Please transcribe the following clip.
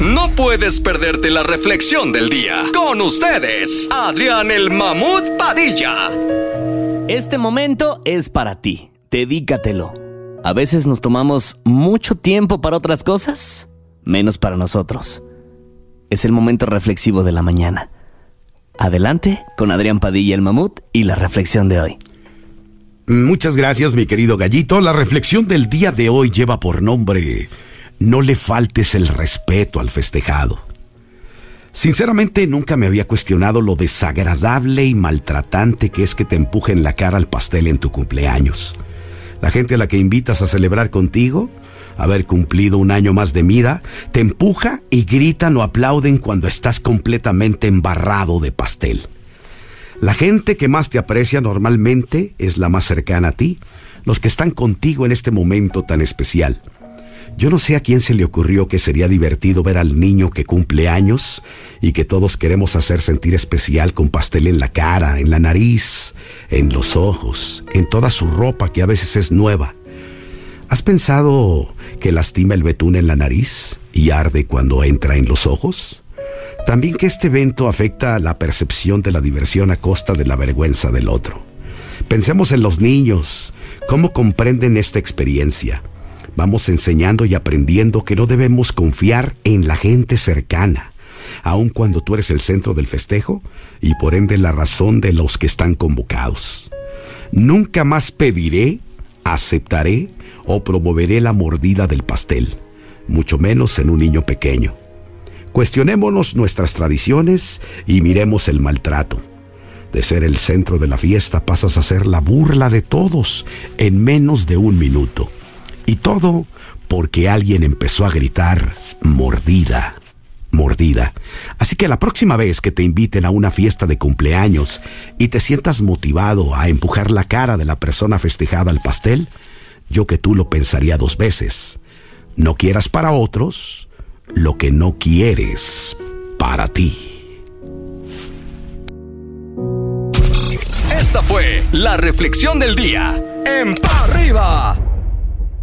No puedes perderte la reflexión del día. Con ustedes, Adrián el Mamut Padilla. Este momento es para ti. Dedícatelo. A veces nos tomamos mucho tiempo para otras cosas, menos para nosotros. Es el momento reflexivo de la mañana. Adelante con Adrián Padilla el Mamut y la reflexión de hoy. Muchas gracias, mi querido gallito. La reflexión del día de hoy lleva por nombre No le faltes el respeto al festejado. Sinceramente nunca me había cuestionado lo desagradable y maltratante que es que te empujen la cara al pastel en tu cumpleaños. La gente a la que invitas a celebrar contigo, haber cumplido un año más de vida, te empuja y gritan o aplauden cuando estás completamente embarrado de pastel. La gente que más te aprecia normalmente es la más cercana a ti, los que están contigo en este momento tan especial. Yo no sé a quién se le ocurrió que sería divertido ver al niño que cumple años y que todos queremos hacer sentir especial con pastel en la cara, en la nariz, en los ojos, en toda su ropa que a veces es nueva. ¿Has pensado que lastima el betún en la nariz y arde cuando entra en los ojos? También que este evento afecta la percepción de la diversión a costa de la vergüenza del otro. Pensemos en los niños, cómo comprenden esta experiencia. Vamos enseñando y aprendiendo que no debemos confiar en la gente cercana, aun cuando tú eres el centro del festejo y por ende la razón de los que están convocados. Nunca más pediré, aceptaré o promoveré la mordida del pastel, mucho menos en un niño pequeño. Cuestionémonos nuestras tradiciones y miremos el maltrato. De ser el centro de la fiesta pasas a ser la burla de todos en menos de un minuto. Y todo porque alguien empezó a gritar mordida, mordida. Así que la próxima vez que te inviten a una fiesta de cumpleaños y te sientas motivado a empujar la cara de la persona festejada al pastel, yo que tú lo pensaría dos veces. No quieras para otros lo que no quieres para ti. Esta fue la reflexión del día en Pa' Arriba.